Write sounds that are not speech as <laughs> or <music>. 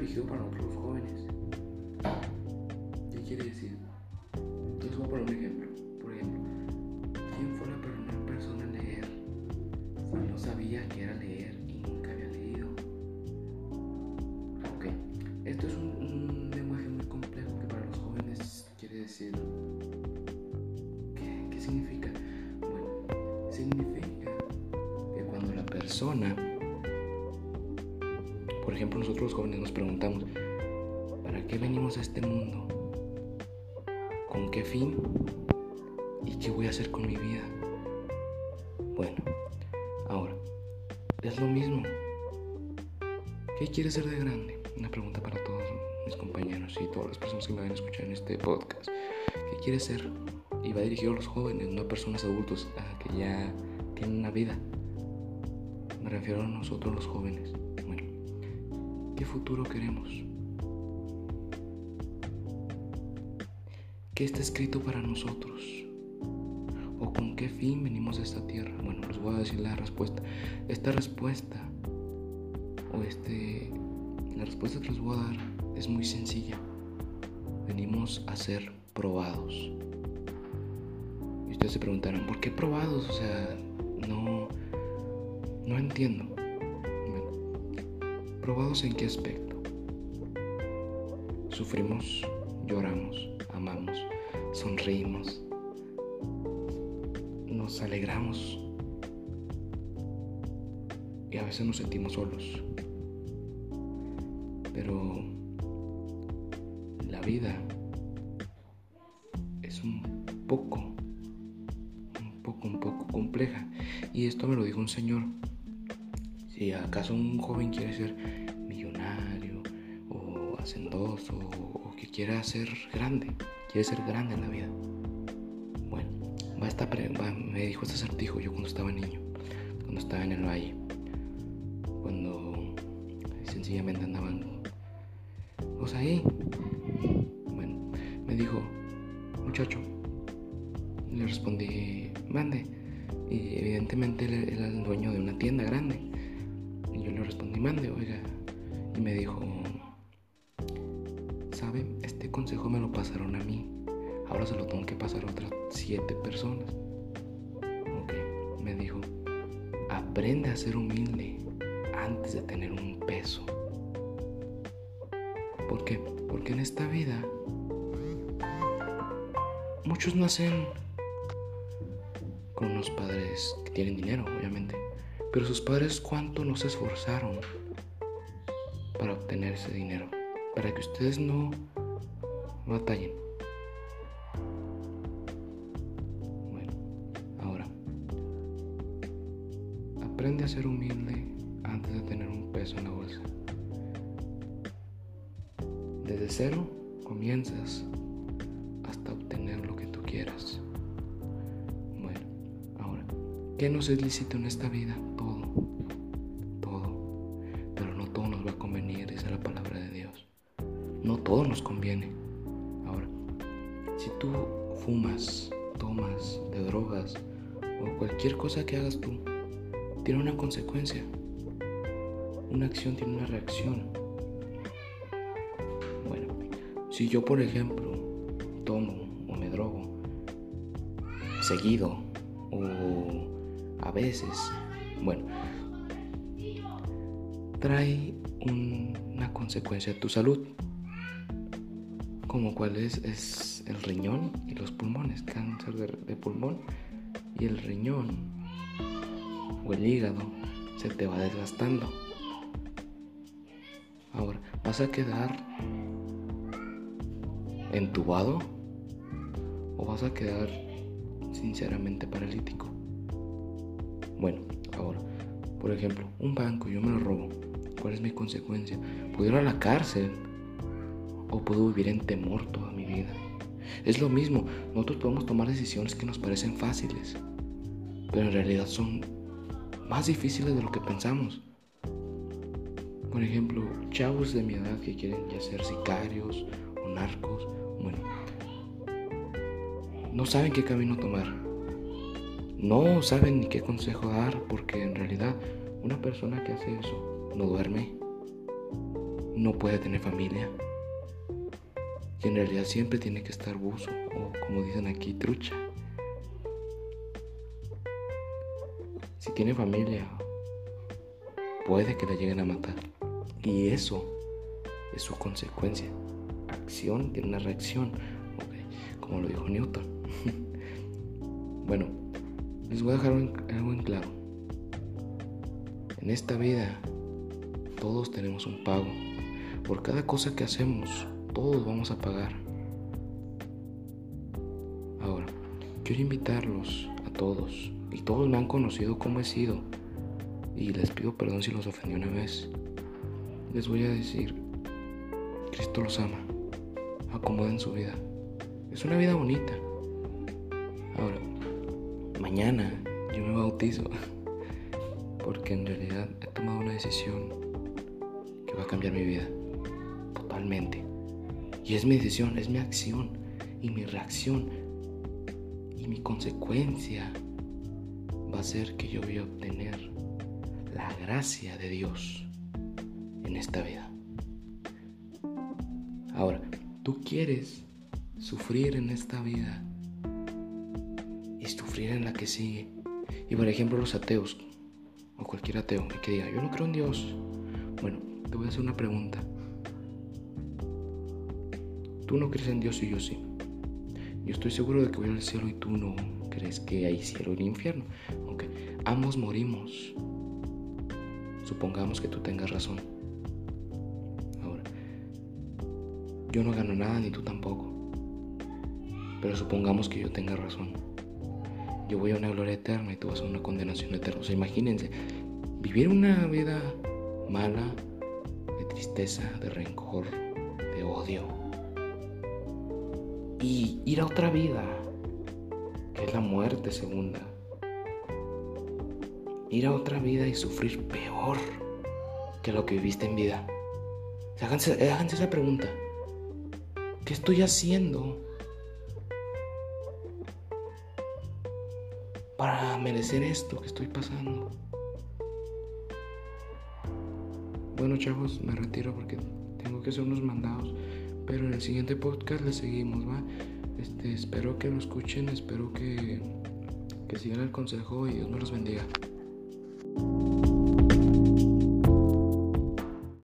dirigido para otros jóvenes. ¿Qué quiere decir? Les voy a poner un ejemplo. Por ejemplo, ¿quién fue la primera persona en leer si no sabía que era leer y nunca había leído? Ok, esto es un, un lenguaje muy complejo que para los jóvenes quiere decir... ¿Qué, qué significa? Bueno, significa que cuando la persona por ejemplo, nosotros los jóvenes nos preguntamos, ¿para qué venimos a este mundo? ¿Con qué fin? ¿Y qué voy a hacer con mi vida? Bueno, ahora, es lo mismo. ¿Qué quieres ser de grande? Una pregunta para todos mis compañeros y todas las personas que me van a escuchar en este podcast. ¿Qué quieres ser? Y va dirigido a los jóvenes, no a personas adultos a que ya tienen una vida. Me refiero a nosotros los jóvenes. ¿Qué futuro queremos? ¿Qué está escrito para nosotros? ¿O con qué fin venimos a esta tierra? Bueno, les voy a decir la respuesta. Esta respuesta, o este, la respuesta que les voy a dar es muy sencilla. Venimos a ser probados. Y ustedes se preguntarán, ¿por qué probados? O sea, no, no entiendo. ¿Probados en qué aspecto? Sufrimos, lloramos, amamos, sonreímos, nos alegramos y a veces nos sentimos solos. Pero la vida es un poco, un poco, un poco compleja. Y esto me lo dijo un señor si acaso un joven quiere ser millonario o hacendoso o que quiera ser grande, quiere ser grande en la vida. Bueno, va esta me dijo este acertijo yo cuando estaba niño, cuando estaba en el valle, cuando sencillamente andaban pues ahí. Bueno, me dijo, muchacho, le respondí, mande. Y evidentemente él era el dueño de una tienda grande. Mande, oiga. Y me dijo, ¿sabe? Este consejo me lo pasaron a mí. Ahora se lo tengo que pasar a otras siete personas. Ok, me dijo, aprende a ser humilde antes de tener un peso. ¿Por qué? Porque en esta vida muchos nacen con unos padres que tienen dinero, obviamente. Pero sus padres cuánto nos esforzaron para obtener ese dinero, para que ustedes no batallen. Bueno, ahora, aprende a ser humilde antes de tener un peso en la bolsa. Desde cero comienzas hasta obtener lo que tú quieras. Bueno, ahora, ¿qué nos es lícito en esta vida? No todo nos conviene. Ahora, si tú fumas, tomas de drogas o cualquier cosa que hagas tú, tiene una consecuencia. Una acción tiene una reacción. Bueno, si yo por ejemplo tomo o me drogo seguido o a veces, bueno, trae una consecuencia a tu salud como cuál es, el riñón y los pulmones, cáncer de, pulmón y el riñón o el hígado se te va desgastando. Ahora, ¿vas a quedar entubado o vas a quedar sinceramente paralítico? Bueno, ahora, por ejemplo, un banco, yo me lo robo. ¿Cuál es mi consecuencia? Puedo a la cárcel o puedo vivir en temor toda mi vida. Es lo mismo, nosotros podemos tomar decisiones que nos parecen fáciles, pero en realidad son más difíciles de lo que pensamos. Por ejemplo, chavos de mi edad que quieren ya ser sicarios o narcos, bueno, no saben qué camino tomar. No saben ni qué consejo dar porque en realidad una persona que hace eso no duerme, no puede tener familia. Y en realidad siempre tiene que estar buzo o como dicen aquí, trucha. Si tiene familia, puede que la lleguen a matar. Y eso es su consecuencia. Acción tiene una reacción, como lo dijo Newton. <laughs> bueno, les voy a dejar algo en claro. En esta vida todos tenemos un pago. Por cada cosa que hacemos, todos vamos a pagar. Ahora, quiero invitarlos a todos, y todos me han conocido como he sido, y les pido perdón si los ofendí una vez. Les voy a decir, Cristo los ama, acomoden su vida. Es una vida bonita. Ahora, mañana yo me bautizo, <laughs> porque en realidad he tomado una decisión que va a cambiar mi vida. Totalmente. Y es mi decisión, es mi acción y mi reacción y mi consecuencia va a ser que yo voy a obtener la gracia de Dios en esta vida. Ahora, tú quieres sufrir en esta vida y sufrir en la que sigue. Y por ejemplo los ateos, o cualquier ateo que diga, yo no creo en Dios. Bueno, te voy a hacer una pregunta. Tú no crees en Dios y yo sí. Yo estoy seguro de que voy al cielo y tú no crees que hay cielo y infierno. Aunque ambos morimos. Supongamos que tú tengas razón. Ahora, yo no gano nada ni tú tampoco. Pero supongamos que yo tenga razón. Yo voy a una gloria eterna y tú vas a una condenación eterna. O sea, imagínense, vivir una vida mala, tristeza, de rencor, de odio. Y ir a otra vida, que es la muerte segunda. Ir a otra vida y sufrir peor que lo que viviste en vida. Háganse, háganse esa pregunta. ¿Qué estoy haciendo para merecer esto que estoy pasando? Bueno chavos, me retiro porque tengo que hacer unos mandados pero en el siguiente podcast le seguimos, ¿va? Este, espero que nos escuchen, espero que, que sigan el consejo y Dios me los bendiga.